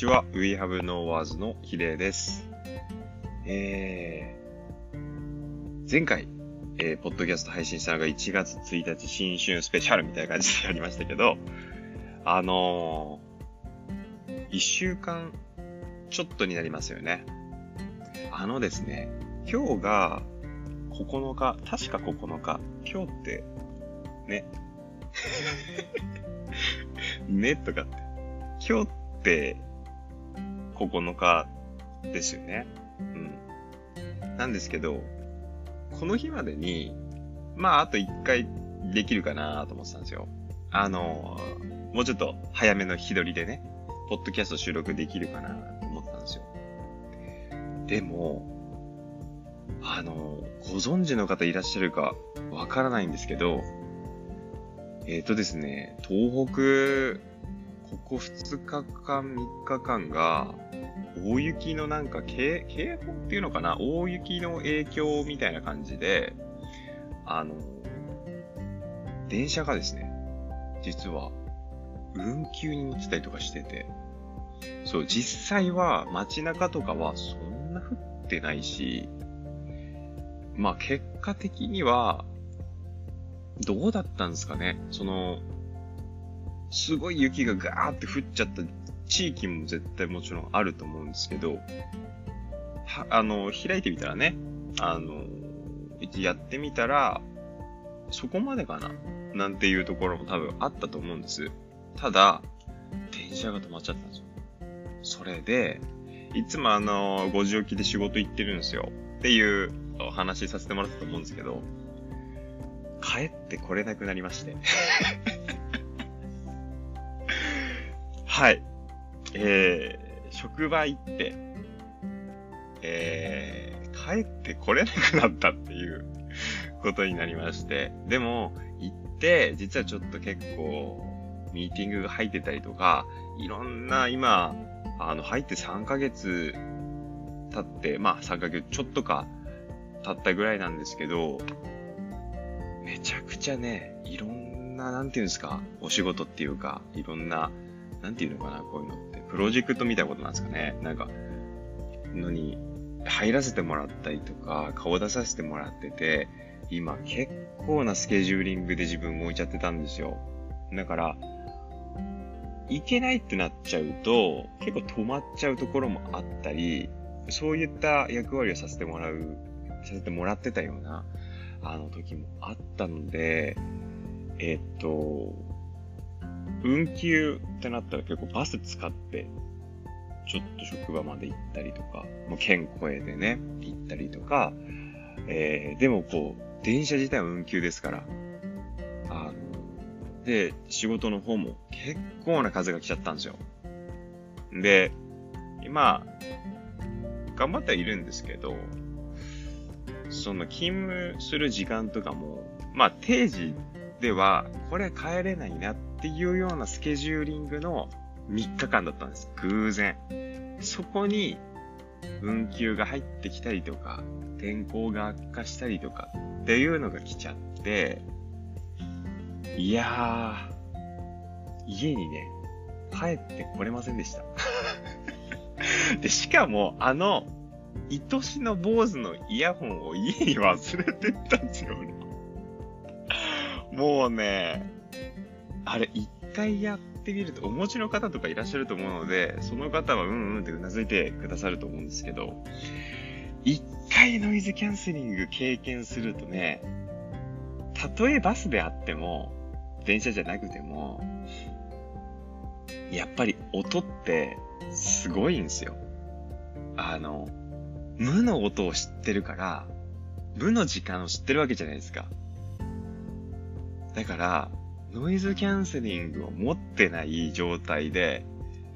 ちは。We Have No Words のヒデです。えー、前回、えー、ポッドキャスト配信したのが1月1日新春スペシャルみたいな感じでやりましたけど、あのー、1週間ちょっとになりますよね。あのですね、今日が9日、確か9日、今日って、ね。ねとかって。今日って9日ですよね。うん。なんですけど、この日までに、まあ、あと1回できるかなと思ってたんですよ。あの、もうちょっと早めの日取りでね、ポッドキャスト収録できるかなと思ってたんですよ。でも、あの、ご存知の方いらっしゃるかわからないんですけど、えっ、ー、とですね、東北ここ2日間、3日間が、大雪のなんか警、警報っていうのかな？大雪の影響みたいな感じで、あの、電車がですね、実は、運休になってたりとかしてて、そう、実際は街中とかはそんな降ってないし、まあ結果的には、どうだったんですかね？その、すごい雪がガーって降っちゃった地域も絶対もちろんあると思うんですけど、は、あの、開いてみたらね、あの、やってみたら、そこまでかななんていうところも多分あったと思うんです。ただ、電車が止まっちゃったんですよ。それで、いつもあの、5時起きで仕事行ってるんですよ。っていうお話させてもらったと思うんですけど、帰ってこれなくなりましてはい。えー、職場行って、えー、帰ってこれなくなったっていうことになりまして。でも、行って、実はちょっと結構、ミーティングが入ってたりとか、いろんな今、あの、入って3ヶ月経って、まあ3ヶ月ちょっとか経ったぐらいなんですけど、めちゃくちゃね、いろんな、なんていうんですか、お仕事っていうか、いろんななんていうのかな、こういうのって。プロジェクトみたいなことなんですかね。なんか、のに入らせてもらったりとか、顔出させてもらってて、今結構なスケジューリングで自分動いちゃってたんですよ。だから、いけないってなっちゃうと、結構止まっちゃうところもあったり、そういった役割をさせてもらう、させてもらってたような、あの時もあったので、えっと、運休ってなったら結構バス使って、ちょっと職場まで行ったりとか、もう県越えでね、行ったりとか、えー、でもこう、電車自体は運休ですから、あの、で、仕事の方も結構な数が来ちゃったんですよ。で、今、頑張ってはいるんですけど、その勤務する時間とかも、まあ定時では、これ帰れないなってっていうようなスケジューリングの3日間だったんです。偶然。そこに、運休が入ってきたりとか、天候が悪化したりとかっていうのが来ちゃって、いやー、家にね、帰ってこれませんでした。で、しかも、あの、愛しの坊主のイヤホンを家に忘れてったんですよ、もうね、あれ一回やってみると、お持ちの方とかいらっしゃると思うので、その方はうんうんって頷いてくださると思うんですけど、一回ノイズキャンセリング経験するとね、たとえバスであっても、電車じゃなくても、やっぱり音ってすごいんですよ。あの、無の音を知ってるから、無の時間を知ってるわけじゃないですか。だから、ノイズキャンセリングを持ってない状態で、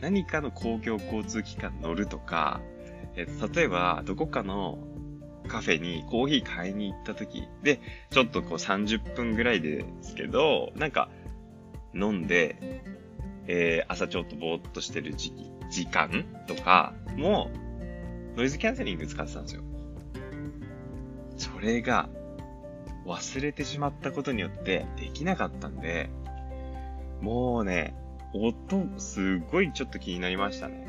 何かの公共交通機関乗るとか、えっと、例えば、どこかのカフェにコーヒー買いに行った時で、ちょっとこう30分ぐらいですけど、なんか、飲んで、えー、朝ちょっとぼーっとしてる時期、時間とかも、ノイズキャンセリング使ってたんですよ。それが、忘れてしまったことによってできなかったんで、もうね、音、すっごいちょっと気になりましたね。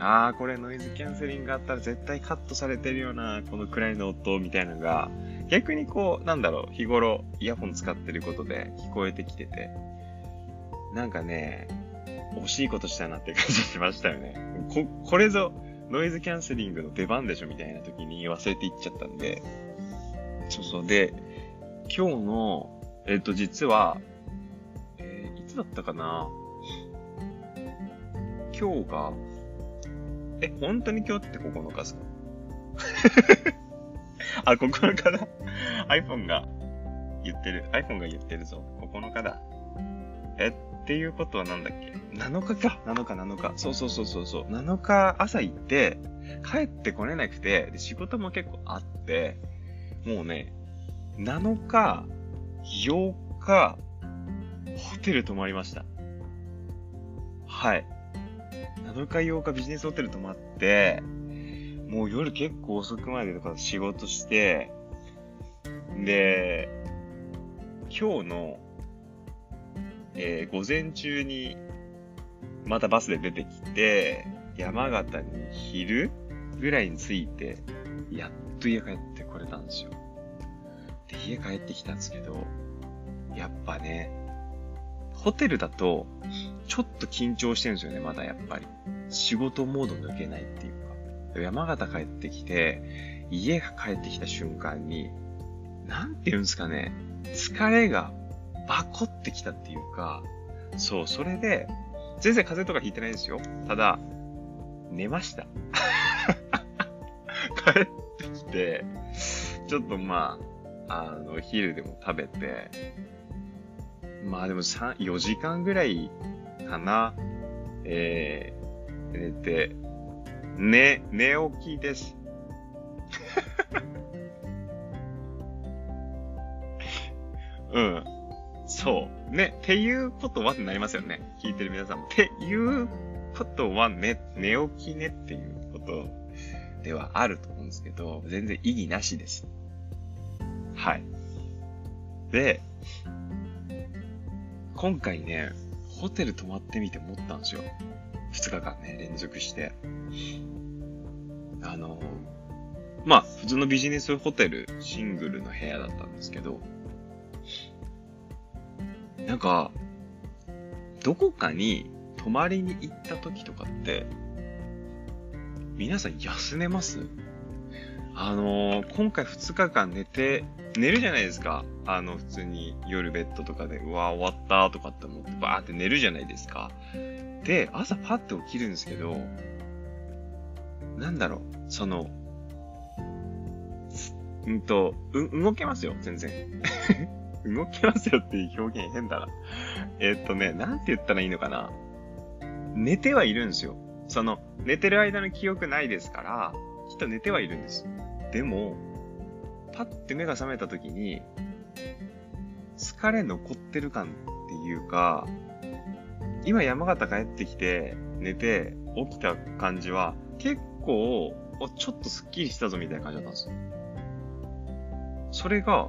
ああ、これノイズキャンセリングあったら絶対カットされてるような、このくらいの音みたいなのが、逆にこう、なんだろう、日頃イヤホン使ってることで聞こえてきてて、なんかね、惜しいことしたなって感じしましたよね。こ、これぞノイズキャンセリングの出番でしょみたいな時に忘れていっちゃったんで、そうそう。で、今日の、えっ、と、実は、えー、いつだったかな？今日が、え、本当に今日って9日ですかあ、9日だ。iPhone が言ってる。iPhone が言ってるぞ。9日だ。え、っていうことはなんだっけ ?7 日か。7日、7日。そうそうそうそうそう。7日朝行って、帰ってこれなくて、で仕事も結構あって、もうね、7日、8日、ホテル泊まりました。はい。7日8日ビジネスホテル泊まって、もう夜結構遅くまでとか仕事して、で、今日の、えー、午前中に、またバスで出てきて、山形に昼ぐらいに着いて、やっと家帰ってこれたんですよ。で、家帰ってきたんですけど、やっぱね、ホテルだと、ちょっと緊張してるんですよね、まだやっぱり。仕事モード抜けないっていうか。山形帰ってきて、家が帰ってきた瞬間に、なんて言うんですかね、疲れがバコってきたっていうか、そう、それで、全然風邪とかひいてないですよ。ただ、寝ました。帰ってきて、ちょっとまあ、あの、昼でも食べて、まあでも3、4時間ぐらいかな。えー、寝て、寝、寝起きです。うん。そう。ね、っていうことはってなりますよね。聞いてる皆さんも。っていうことはね、寝起きねっていうことではあると思うんですけど、全然意義なしです。はい。で、今回ね、ホテル泊まってみて思ったんですよ。二日間ね、連続して。あの、まあ、普通のビジネスホテル、シングルの部屋だったんですけど、なんか、どこかに泊まりに行った時とかって、皆さん休めます？あのー、今回2日間寝て、寝るじゃないですか。あの、普通に夜ベッドとかで、うわ、終わったとかって思って、バーって寝るじゃないですか。で、朝パッて起きるんですけど、なんだろう、その、うんと、う、動けますよ、全然。動けますよっていう表現変だな。え、っとね、なんて言ったらいいのかな。寝てはいるんですよ。その、寝てる間の記憶ないですから、きっと寝てはいるんです。でも、パッて目が覚めた時に、疲れ残ってる感っていうか、今山形帰ってきて、寝て、起きた感じは、結構、ちょっとスッキリしたぞみたいな感じだったんですよ。それが、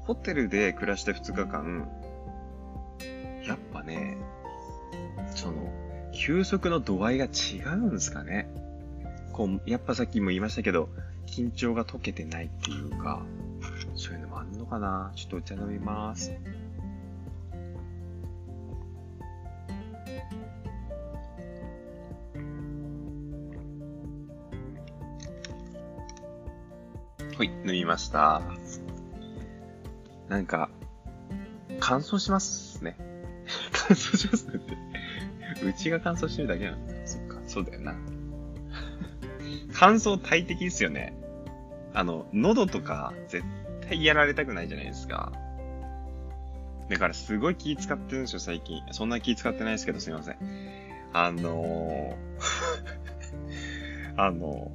ホテルで暮らして2日間、やっぱね、その、休息の度合いが違うんですかね。こう、やっぱさっきも言いましたけど、緊張が解けてないっていうか、そういうのもあんのかなちょっとお茶飲みます。はい、飲みました。なんか、乾燥しますね。乾燥しますねって。うちが乾燥してるだけなんだ。そっか、そうだよな。乾燥大敵ですよね。あの、喉とか絶対やられたくないじゃないですか。だからすごい気使ってるんですよ、最近。そんな気使ってないですけど、すいません。あのー あの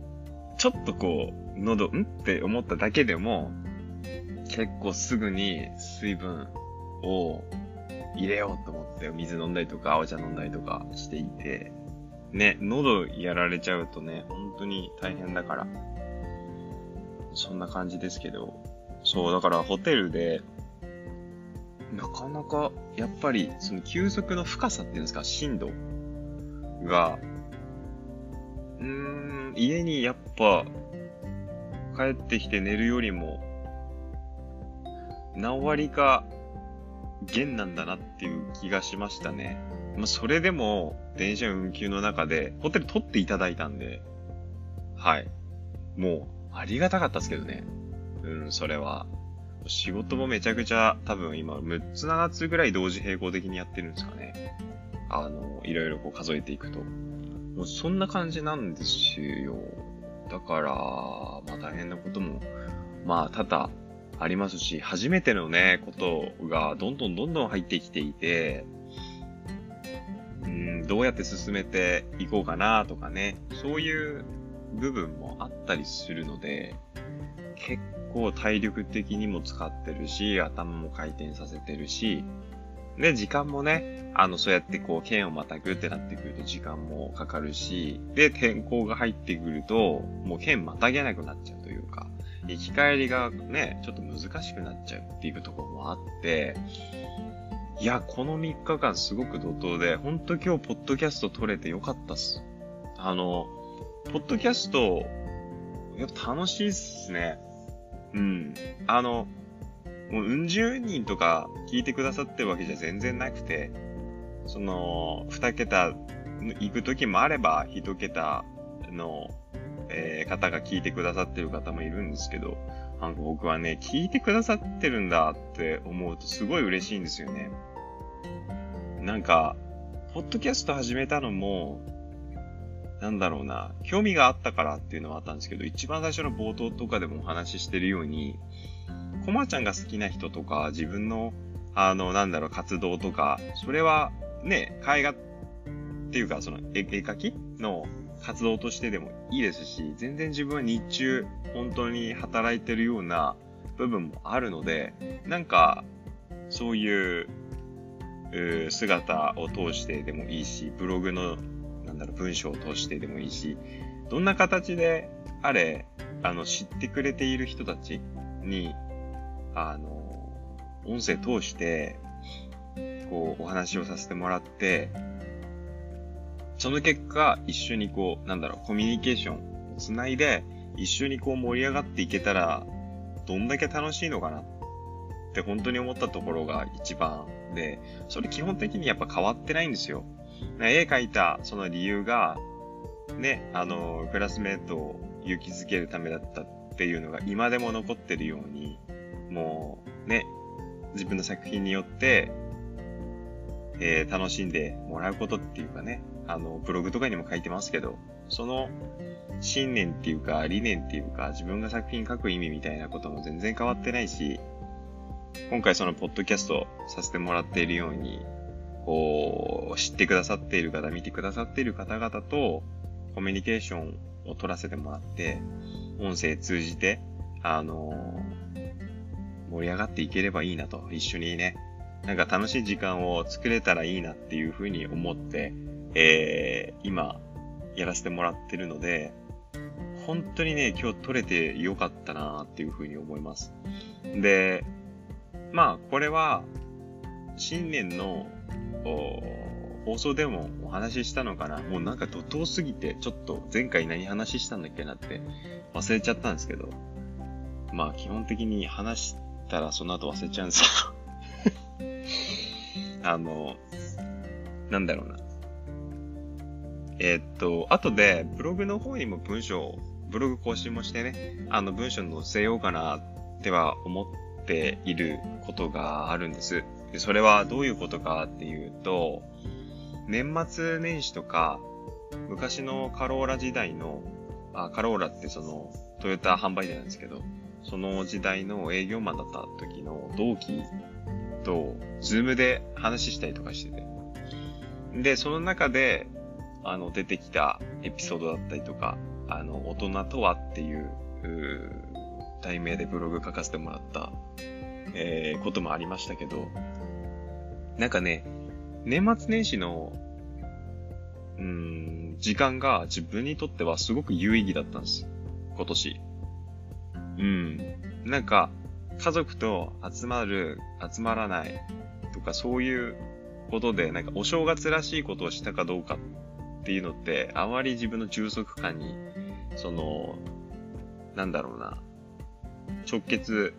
ー、ちょっとこう、喉、ん？って思っただけでも、結構すぐに水分を入れようと思って、水飲んだりとか、青茶飲んだりとかしていて、ね、喉やられちゃうとね、本当に大変だから。そんな感じですけど。そう、だからホテルで、なかなか、やっぱり、その休息の深さっていうんですか、深度が、うーん、家にやっぱ、帰ってきて寝るよりも、何割か、弦なんだなっていう気がしましたね。まあ、それでも、電車運休の中で、ホテル取っていただいたんで、はい。もう、ありがたかったですけどね。うん、それは。仕事もめちゃくちゃ、多分今、6つ7つぐらい同時並行的にやってるんですかね。あの、いろいろこう数えていくと。もうそんな感じなんですよ。だから、まあ大変なことも、まあ多々ありますし、初めてのね、ことがどんどんどんどん入ってきていて、うん、どうやって進めていこうかなとかね、そういう部分もあったりするので、結構体力的にも使ってるし、頭も回転させてるし、で、時間もね、あの、そうやってこう、剣をまたぐってなってくると時間もかかるし、で、天候が入ってくると、もう剣またげなくなっちゃうというか、生き返りがね、ちょっと難しくなっちゃうっていうところもあって、いや、この3日間すごく怒涛で、ほんと今日ポッドキャスト撮れてよかったっす。あの、ポッドキャスト、やっぱ楽しいっすね。うん。あの、もううん十人とか聞いてくださってるわけじゃ全然なくて、その、二桁行く時もあれば、一桁の、えー、方が聞いてくださってる方もいるんですけど、なんか僕はね、聞いてくださってるんだって思うとすごい嬉しいんですよね。なんか、ポッドキャスト始めたのも、なんだろうな、興味があったからっていうのはあったんですけど、一番最初の冒頭とかでもお話ししてるように、コマちゃんが好きな人とか、自分の、あの、なんだろう、活動とか、それは、ね、絵画っていうか、その絵、絵描きの活動としてでもいいですし、全然自分は日中、本当に働いてるような部分もあるので、なんか、そういう、う姿を通してでもいいし、ブログのなんだろう、文章を通してでもいいし、どんな形であれ、あの、知ってくれている人たちに、あの、音声通して、こう、お話をさせてもらって、その結果、一緒にこう、なんだろう、コミュニケーションをつないで、一緒にこう盛り上がっていけたら、どんだけ楽しいのかなって本当に思ったところが一番で、それ基本的にやっぱ変わってないんですよ。絵描いたその理由が、ね、あの、クラスメートを勇気づけるためだったっていうのが今でも残ってるように、もうね、自分の作品によって、えー、楽しんでもらうことっていうかね、あの、ブログとかにも書いてますけど、その信念っていうか理念っていうか自分が作品書く意味みたいなことも全然変わってないし、今回そのポッドキャストさせてもらっているように、こう、知ってくださっている方、見てくださっている方々と、コミュニケーションを取らせてもらって、音声通じて、あのー、盛り上がっていければいいなと、一緒にね、なんか楽しい時間を作れたらいいなっていうふうに思って、えー、今、やらせてもらってるので、本当にね、今日撮れてよかったなっていうふうに思います。で、まあ、これは、新年の放送でもお話ししたのかなもうなんか怒涛すぎて、ちょっと前回何話したんだっけなって忘れちゃったんですけど、まあ基本的に話したらその後忘れちゃうんですけど あの、なんだろうな。えー、っと、後でブログの方にも文章、ブログ更新もしてね、あの文章載せようかなっては思っていることがあるんです。で、それはどういうことかっていうと、年末年始とか、昔のカローラ時代の、あ、カローラってその、トヨタ販売店なんですけど、その時代の営業マンだった時の同期と、ズームで話したりとかしてて。で、その中で、あの、出てきたエピソードだったりとか、あの、大人とはっていう、う題名でブログ書かせてもらった、えー、こともありましたけど、なんかね、年末年始の、うーん、時間が自分にとってはすごく有意義だったんです。今年。うん。なんか、家族と集まる、集まらないとかそういうことで、なんかお正月らしいことをしたかどうかっていうのって、あまり自分の充足感に、その、なんだろうな、直結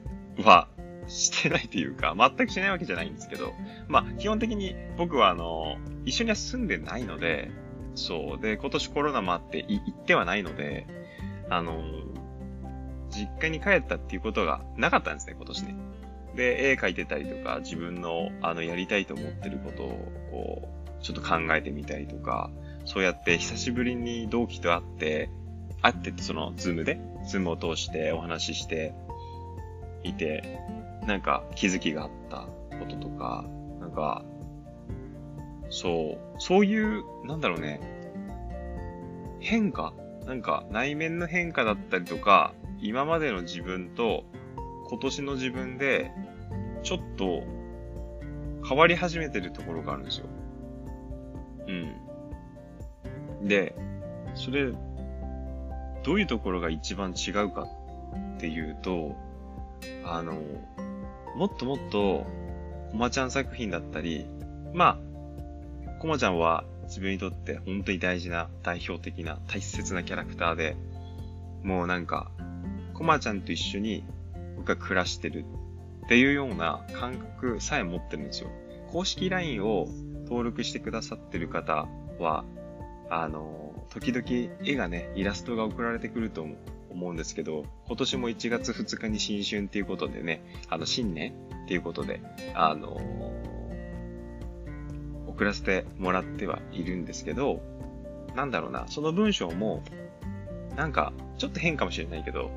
はしてないというか、全くしないわけじゃないんですけど、まあ、基本的に僕はあの、一緒には住んでないので、そう。で、今年コロナもあって行ってはないので、あの、実家に帰ったっていうことがなかったんですね、今年ね。で、絵描いてたりとか、自分の、あの、やりたいと思ってることを、こう、ちょっと考えてみたりとか、そうやって久しぶりに同期と会って、会ってその、ズームで、ズームを通してお話ししていて、なんか気づきがあったこととか、なんか、そう、そういう、なんだろうね、変化なんか内面の変化だったりとか、今までの自分と今年の自分で、ちょっと変わり始めてるところがあるんですよ。で、それ、どういうところが一番違うかっていうと、あの、もっともっと、コマちゃん作品だったり、まあ、コマちゃんは自分にとって本当に大事な代表的な大切なキャラクターで、もうなんか、コマちゃんと一緒に僕が暮らしてるっていうような感覚さえ持ってるんですよ。公式 LINE を登録してくださってる方は、あの、時々絵がね、イラストが送られてくると思うんですけど、今年も1月2日に新春っていうことでね、あの、新年っていうことで、あの送らせてもらってはいるんですけど、なんだろうな、その文章も、なんか、ちょっと変かもしれないけど、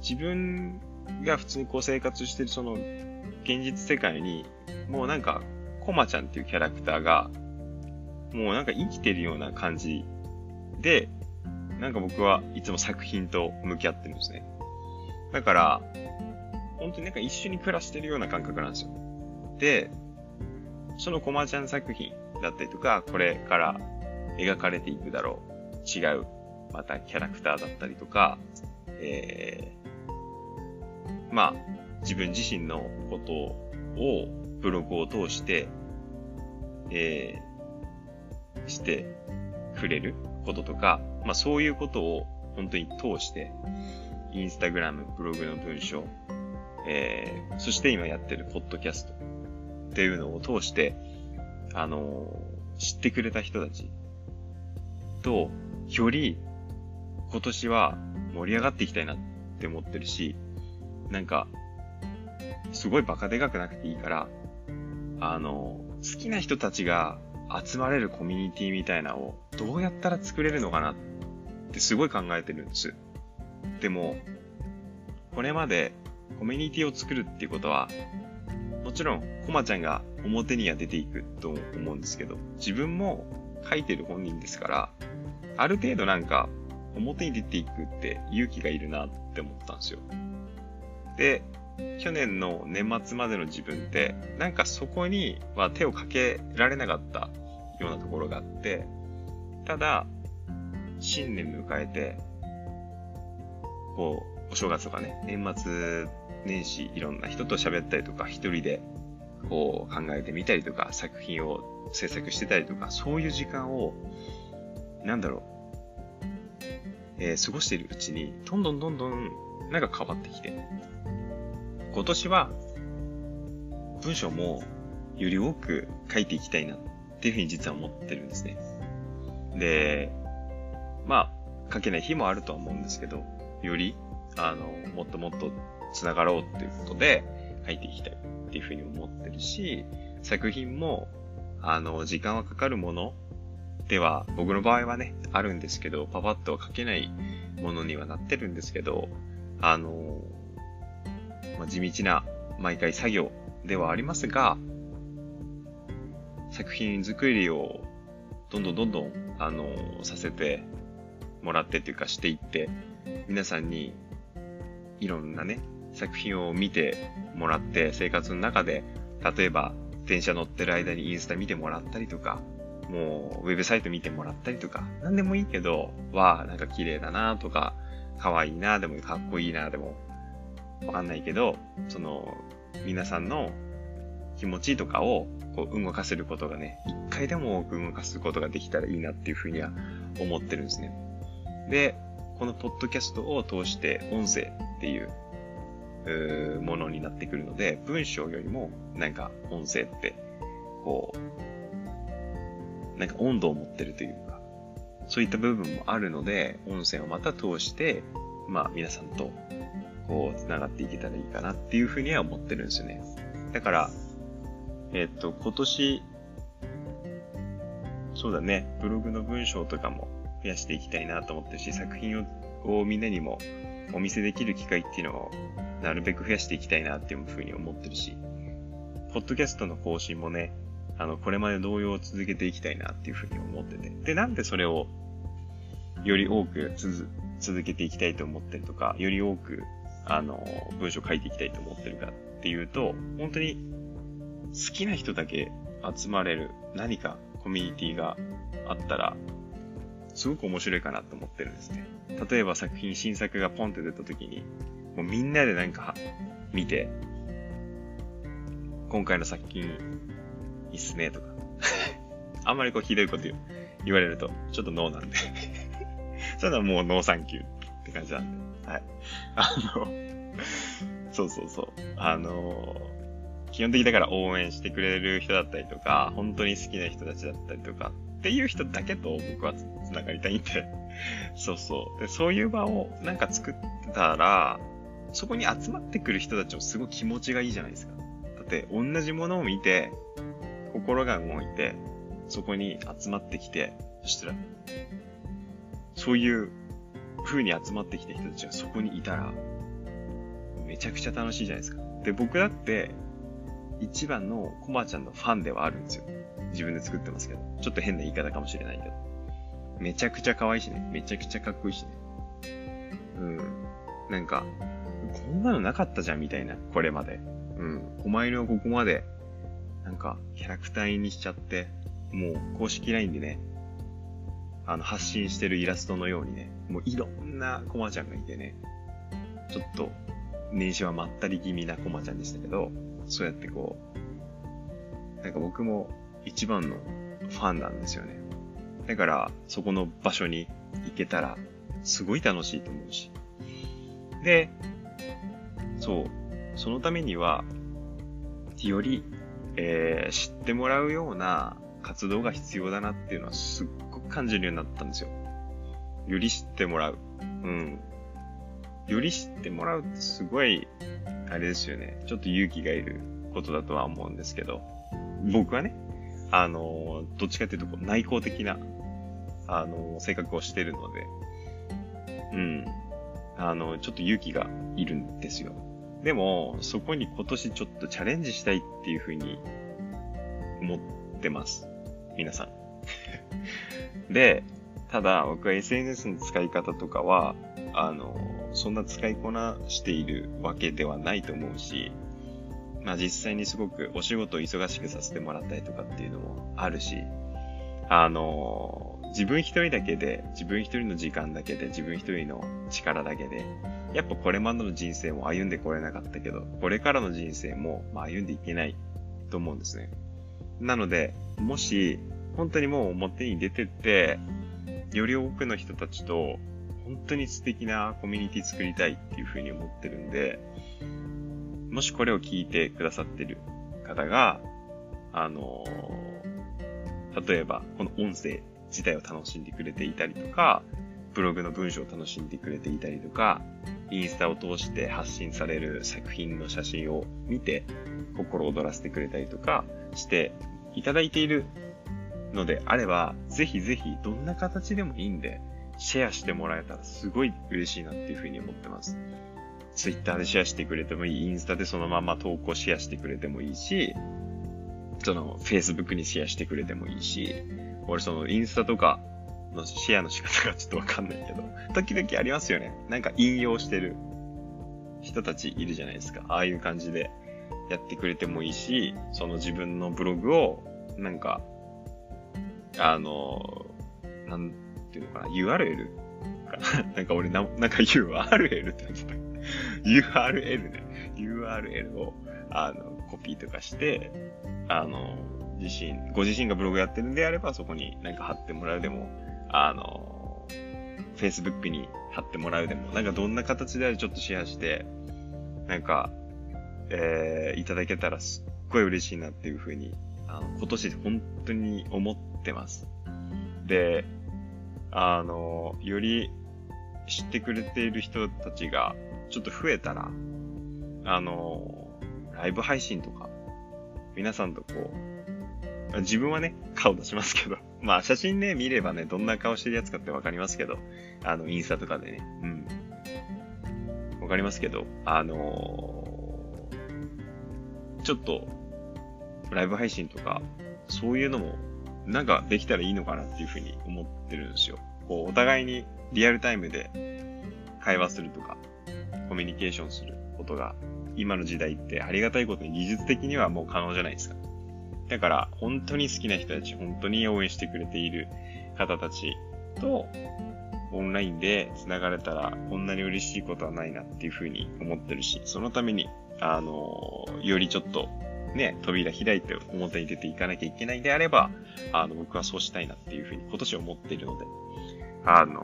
自分が普通にこう生活してるその現実世界に、もうなんか、コマちゃんっていうキャラクターが、もうなんか生きてるような感じで、なんか僕はいつも作品と向き合ってるんですね。だから、本当になんか一緒に暮らしてるような感覚なんですよ。で、そのコマちゃん作品だったりとか、これから描かれていくだろう。違う、またキャラクターだったりとか、えー、まあ、自分自身のことをブログを通して、えー、してくれることとか、まあそういうことを本当に通して、インスタグラム、ブログの文章、えー、そして今やってるポッドキャストっていうのを通して、あのー、知ってくれた人たちと、より今年は盛り上がっていきたいなって思ってるし、なんか、すごいバカでかくなくていいから、あのー、好きな人たちが集まれるコミュニティみたいなをどうやったら作れるのかなってすごい考えてるんです。でも、これまでコミュニティを作るっていうことは、もちろん、コマちゃんが表には出ていくと思うんですけど、自分も書いてる本人ですから、ある程度なんか、表に出ていくって勇気がいるなって思ったんですよ。で、去年の年末までの自分って、なんかそこには手をかけられなかったようなところがあって、ただ、新年迎えて、こう、お正月とかね、年末年始いろんな人と喋ったりとか、一人でこう考えてみたりとか、作品を制作してたりとか、そういう時間を、なんだろう、えー、過ごしているうちに、どんどんどんどん、なんか変わってきて、今年は、文章もより多く書いていきたいなっていうふうに実は思ってるんですね。で、まあ、書けない日もあるとは思うんですけど、より、あの、もっともっと繋がろうっていうことで書いていきたいっていうふうに思ってるし、作品も、あの、時間はかかるものでは、僕の場合はね、あるんですけど、パパッとは書けないものにはなってるんですけど、あの、まあ、地道な毎回作業ではありますが、作品作りをどんどんどんどん、あの、させてもらってっていうかしていって、皆さんにいろんなね、作品を見てもらって、生活の中で、例えば、電車乗ってる間にインスタ見てもらったりとか、もう、ウェブサイト見てもらったりとか、なんでもいいけど、わあ、なんか綺麗だなとか、可愛いなでも、かっこいいなでも、わかんないけど、その、皆さんの気持ちとかをこう動かせることがね、一回でも多く動かすことができたらいいなっていうふうには思ってるんですね。で、このポッドキャストを通して音声っていううものになってくるので、文章よりもなんか音声って、こう、なんか温度を持ってるというか、そういった部分もあるので、音声をまた通して、まあ皆さんとこう繋がっていけたらいいかなっていうふうには思ってるんですよね。だから、えっと、今年、そうだね、ブログの文章とかも増やしていきたいなと思ってるし、作品ををみんなにもお見せできる機会っていうのをなるべく増やしていきたいなっていうふうに思ってるし、ポッドキャストの更新もね、あの、これまで同様続けていきたいなっていうふうに思ってて。で、なんでそれをより多く続けていきたいと思ってるとか、より多く、あの、文章書いていきたいと思ってるかっていうと、本当に好きな人だけ集まれる何かコミュニティがあったら、すごく面白いかなと思ってるんですね。例えば作品、新作がポンって出た時に、もうみんなでなんか見て、今回の作品いいっすねとか。あんまりこうひどいこと言われると、ちょっとノーなんで そういうのはもうノーサンキューって感じなんで。はい。あの、そうそうそう。あの、基本的だから応援してくれる人だったりとか、本当に好きな人たちだったりとかっていう人だけと僕は繋がりたいんで そうそう。で、そういう場をなんか作ってたら、そこに集まってくる人たちもすごい気持ちがいいじゃないですか。だって、同じものを見て、心が動いて、そこに集まってきて、そしたら、そういう風に集まってきた人たちがそこにいたら、めちゃくちゃ楽しいじゃないですか。で、僕だって、一番のコマちゃんのファンではあるんですよ。自分で作ってますけど。ちょっと変な言い方かもしれないけど。めちゃくちゃ可愛いしね。めちゃくちゃかっこいいしね。うん。なんか、こんなのなかったじゃんみたいな、これまで。うん。狛犬をここまで、なんか、キャラクターにしちゃって、もう公式 LINE でね、あの、発信してるイラストのようにね、もういろんなコマちゃんがいてね、ちょっと、年始はまったり気味なコマちゃんでしたけど、そうやってこう、なんか僕も一番のファンなんですよね。だから、そこの場所に行けたら、すごい楽しいと思うし。で、そう。そのためには、より、えー、知ってもらうような活動が必要だなっていうのはすっごく感じるようになったんですよ。より知ってもらう。うん。より知ってもらうってすごい、あれですよね。ちょっと勇気がいることだとは思うんですけど、僕はね、あの、どっちかっていうとこう内向的な、あの、性格をしてるので、うん。あの、ちょっと勇気がいるんですよ。でも、そこに今年ちょっとチャレンジしたいっていうふうに思ってます。皆さん。で、ただ僕は SNS の使い方とかは、あの、そんな使いこなしているわけではないと思うし、まあ実際にすごくお仕事を忙しくさせてもらったりとかっていうのもあるし、あの、自分一人だけで、自分一人の時間だけで、自分一人の力だけで、やっぱこれまでの人生も歩んでこれなかったけど、これからの人生も、まあ、歩んでいけないと思うんですね。なので、もし、本当にもう表に出てって、より多くの人たちと、本当に素敵なコミュニティ作りたいっていうふうに思ってるんで、もしこれを聞いてくださってる方が、あの例えば、この音声自体を楽しんでくれていたりとか、ブログの文章を楽しんでくれていたりとか、インスタを通して発信される作品の写真を見て、心躍らせてくれたりとかしていただいているのであれば、ぜひぜひどんな形でもいいんで、シェアしてもらえたらすごい嬉しいなっていうふうに思ってます。ツイッターでシェアしてくれてもいい、インスタでそのまま投稿シェアしてくれてもいいし、その、Facebook にシェアしてくれてもいいし、俺そのインスタとかのシェアの仕方がちょっとわかんないけど、時々ありますよね。なんか引用してる人たちいるじゃないですか。ああいう感じでやってくれてもいいし、その自分のブログを、なんか、あの、なんていうのかな、URL なんか俺な、なんか URL って言ってた。URL ね。URL を、あの、コピーとかして、あの、自身、ご自身がブログやってるんであれば、そこに何か貼ってもらうでも、あの、Facebook に貼ってもらうでも、なんかどんな形であれちょっとシェアして、なんか、えー、いただけたらすっごい嬉しいなっていうふうに、あの、今年本当に思っってます。で、あの、より知ってくれている人たちがちょっと増えたら、あの、ライブ配信とか、皆さんとこう、自分はね、顔出しますけど、まあ写真ね、見ればね、どんな顔してるやつかってわかりますけど、あの、インスタとかでね、うん。わかりますけど、あのー、ちょっと、ライブ配信とか、そういうのも、なんかできたらいいのかなっていうふうに思ってるんですよ。こう、お互いにリアルタイムで会話するとか、コミュニケーションすることが、今の時代ってありがたいことに技術的にはもう可能じゃないですか。だから、本当に好きな人たち、本当に応援してくれている方たちと、オンラインで繋がれたら、こんなに嬉しいことはないなっていうふうに思ってるし、そのために、あの、よりちょっと、ね、扉開いて表に出ていかなきゃいけないんであれば、あの、僕はそうしたいなっていうふうに今年思っているので、あの、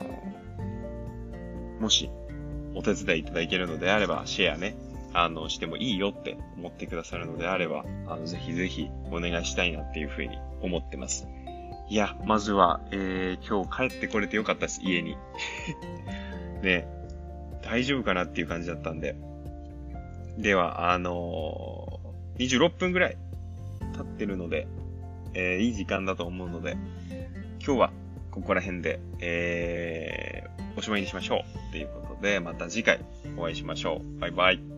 もし、お手伝いいただけるのであれば、シェアね、あの、してもいいよって思ってくださるのであれば、あの、ぜひぜひお願いしたいなっていうふうに思ってます。いや、まずは、えー、今日帰ってこれてよかったです、家に。ね、大丈夫かなっていう感じだったんで。では、あのー、26分ぐらい経ってるので、えー、いい時間だと思うので、今日はここら辺で、えー、おしまいにしましょう。ということで、また次回お会いしましょう。バイバイ。